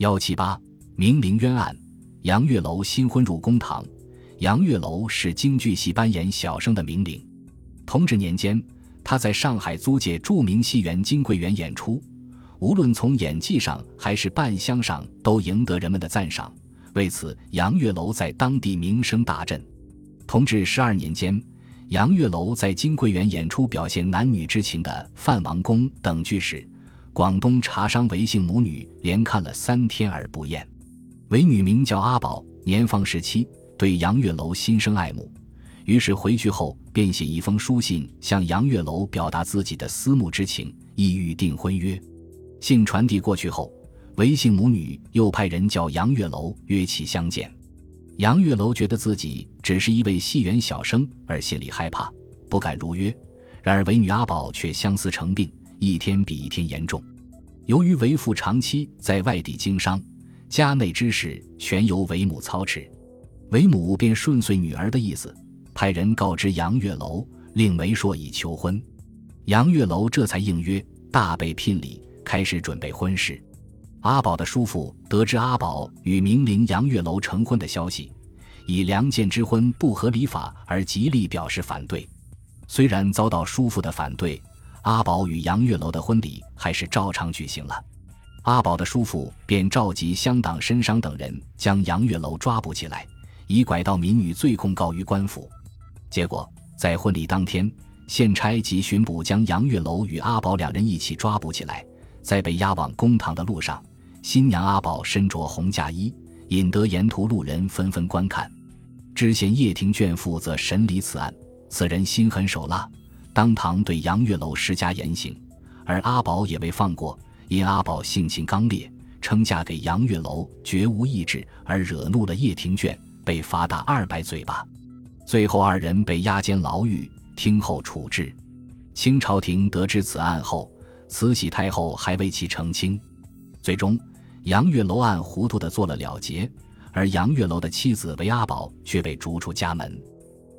幺七八明陵冤案，杨月楼新婚入公堂。杨月楼是京剧戏班演小生的名伶。同治年间，他在上海租界著名戏园金桂园演出，无论从演技上还是扮相上，都赢得人们的赞赏。为此，杨月楼在当地名声大振。同治十二年间，杨月楼在金桂园演出表现男女之情的《范王宫》等剧时。广东茶商韦姓母女连看了三天而不厌。韦女名叫阿宝，年方十七，对杨月楼心生爱慕，于是回去后便写一封书信向杨月楼表达自己的思慕之情，意欲订婚约。信传递过去后，韦姓母女又派人叫杨月楼约其相见。杨月楼觉得自己只是一位戏园小生，而心里害怕，不敢如约。然而韦女阿宝却相思成病。一天比一天严重，由于为父长期在外地经商，家内之事全由为母操持，为母便顺遂女儿的意思，派人告知杨月楼，令媒妁已求婚。杨月楼这才应约，大备聘礼，开始准备婚事。阿宝的叔父得知阿宝与名伶杨月楼成婚的消息，以良贱之婚不合礼法而极力表示反对。虽然遭到叔父的反对。阿宝与杨月楼的婚礼还是照常举行了。阿宝的叔父便召集乡党绅商等人，将杨月楼抓捕起来，以拐盗民女罪控告于官府。结果在婚礼当天，县差及巡捕将杨月楼与阿宝两人一起抓捕起来。在被押往公堂的路上，新娘阿宝身着红嫁衣，引得沿途路人纷纷观看。知县叶廷卷负责审理此案，此人心狠手辣。当堂对杨月楼施加严刑，而阿宝也未放过。因阿宝性情刚烈，称嫁给杨月楼绝无意志，而惹怒了叶廷卷，被罚打二百嘴巴。最后二人被押监牢狱，听候处置。清朝廷得知此案后，慈禧太后还为其澄清。最终，杨月楼案糊涂的做了了结，而杨月楼的妻子韦阿宝却被逐出家门。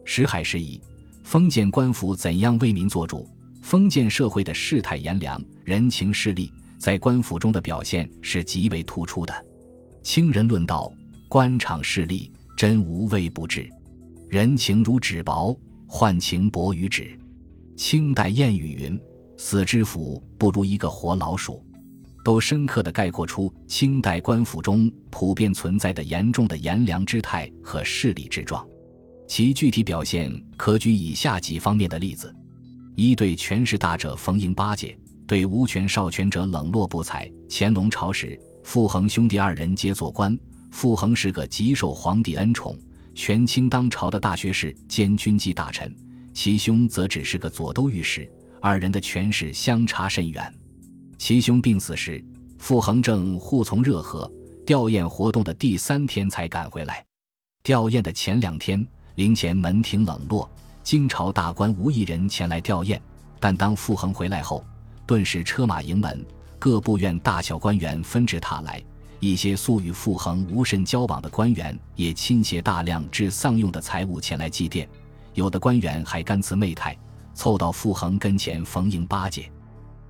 时海时移。封建官府怎样为民做主？封建社会的世态炎凉、人情势利，在官府中的表现是极为突出的。清人论道：官场势利，真无微不至；人情如纸薄，换情薄于纸。清代谚语云：“死知府不如一个活老鼠”，都深刻地概括出清代官府中普遍存在的严重的炎凉之态和势利之状。其具体表现可举以下几方面的例子：一对权势大者逢迎巴结，对无权少权者冷落不睬。乾隆朝时，傅恒兄弟二人皆做官，傅恒是个极受皇帝恩宠、权倾当朝的大学士兼军机大臣，其兄则只是个左都御史，二人的权势相差甚远。其兄病死时，傅恒正护从热河吊唁活动的第三天才赶回来，吊唁的前两天。陵前门庭冷落，京朝大官无一人前来吊唁。但当傅恒回来后，顿时车马盈门，各部院大小官员纷至沓来。一些素与傅恒无甚交往的官员也倾携大量治丧用的财物前来祭奠，有的官员还干辞媚态，凑到傅恒跟前逢迎巴结。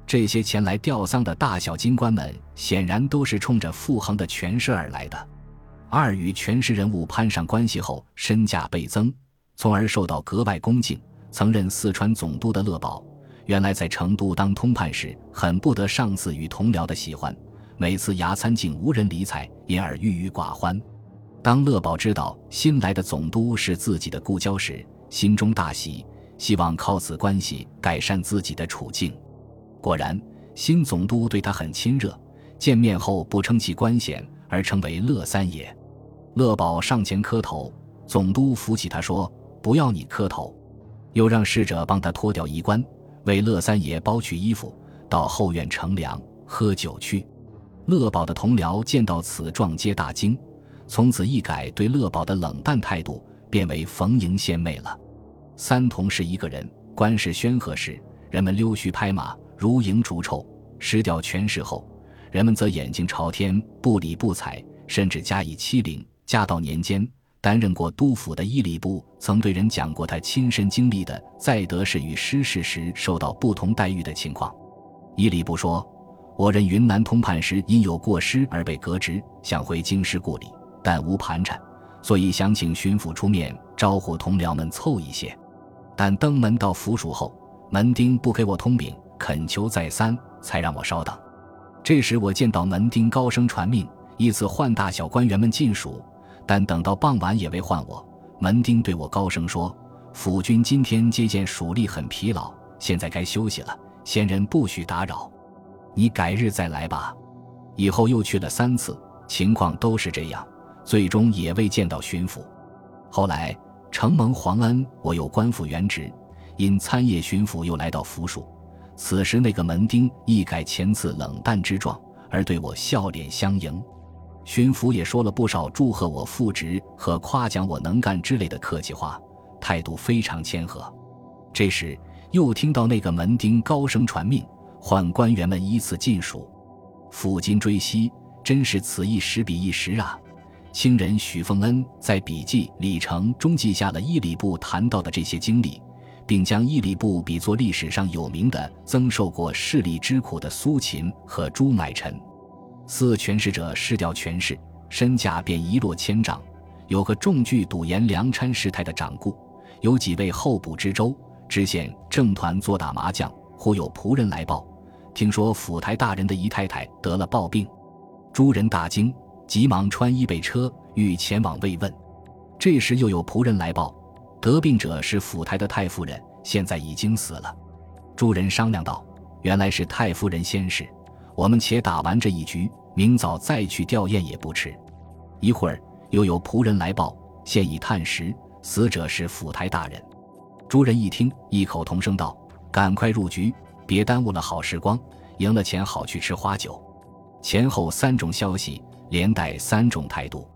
这些前来吊丧的大小京官们，显然都是冲着傅恒的权势而来的。二与权势人物攀上关系后，身价倍增，从而受到格外恭敬。曾任四川总督的乐宝，原来在成都当通判时，很不得上司与同僚的喜欢，每次牙餐竟无人理睬，因而郁郁寡欢。当乐宝知道新来的总督是自己的故交时，心中大喜，希望靠此关系改善自己的处境。果然，新总督对他很亲热，见面后不称其官衔，而称为乐三爷。乐宝上前磕头，总督扶起他说：“不要你磕头。”又让侍者帮他脱掉衣冠，为乐三爷包去衣服，到后院乘凉喝酒去。乐宝的同僚见到此状，皆大惊，从此一改对乐宝的冷淡态度，变为逢迎献媚了。三同是一个人，官事宣和时，人们溜须拍马，如蝇逐臭；失掉权势后，人们则眼睛朝天，不理不睬，甚至加以欺凌。嘉道年间，担任过督府的伊礼部曾对人讲过他亲身经历的在得势与失势时受到不同待遇的情况。伊礼部说：“我任云南通判时，因有过失而被革职，想回京师故里，但无盘缠，所以想请巡抚出面招呼同僚们凑一些。但登门到府署后，门丁不给我通禀，恳求再三，才让我稍等。这时我见到门丁高声传命，依次唤大小官员们进署，但等到傍晚也未唤我。门丁对我高声说：“府君今天接见蜀吏很疲劳，现在该休息了，先人不许打扰。你改日再来吧。”以后又去了三次，情况都是这样，最终也未见到巡抚。后来承蒙皇恩，我又官复原职，因参谒巡抚又来到府署。此时，那个门丁一改前次冷淡之状，而对我笑脸相迎。巡抚也说了不少祝贺我复职和夸奖我能干之类的客气话，态度非常谦和。这时，又听到那个门丁高声传命，唤官员们依次进署。抚今追昔，真是此一时彼一时啊！清人许凤恩在笔记《里程》中记下了伊礼部谈到的这些经历。并将伊礼部比作历史上有名的曾受过势力之苦的苏秦和朱买臣，四权势者失掉权势，身价便一落千丈。有个重据赌盐粮掺事态的掌故，有几位候补知州、知县正团坐打麻将，忽有仆人来报，听说府台大人的姨太太得了暴病，诸人大惊，急忙穿衣备车，欲前往慰问。这时又有仆人来报。得病者是府台的太夫人，现在已经死了。诸人商量道：“原来是太夫人先逝，我们且打完这一局，明早再去吊唁也不迟。”一会儿又有仆人来报，现已探实，死者是府台大人。诸人一听，异口同声道：“赶快入局，别耽误了好时光。赢了钱好去吃花酒。”前后三种消息，连带三种态度。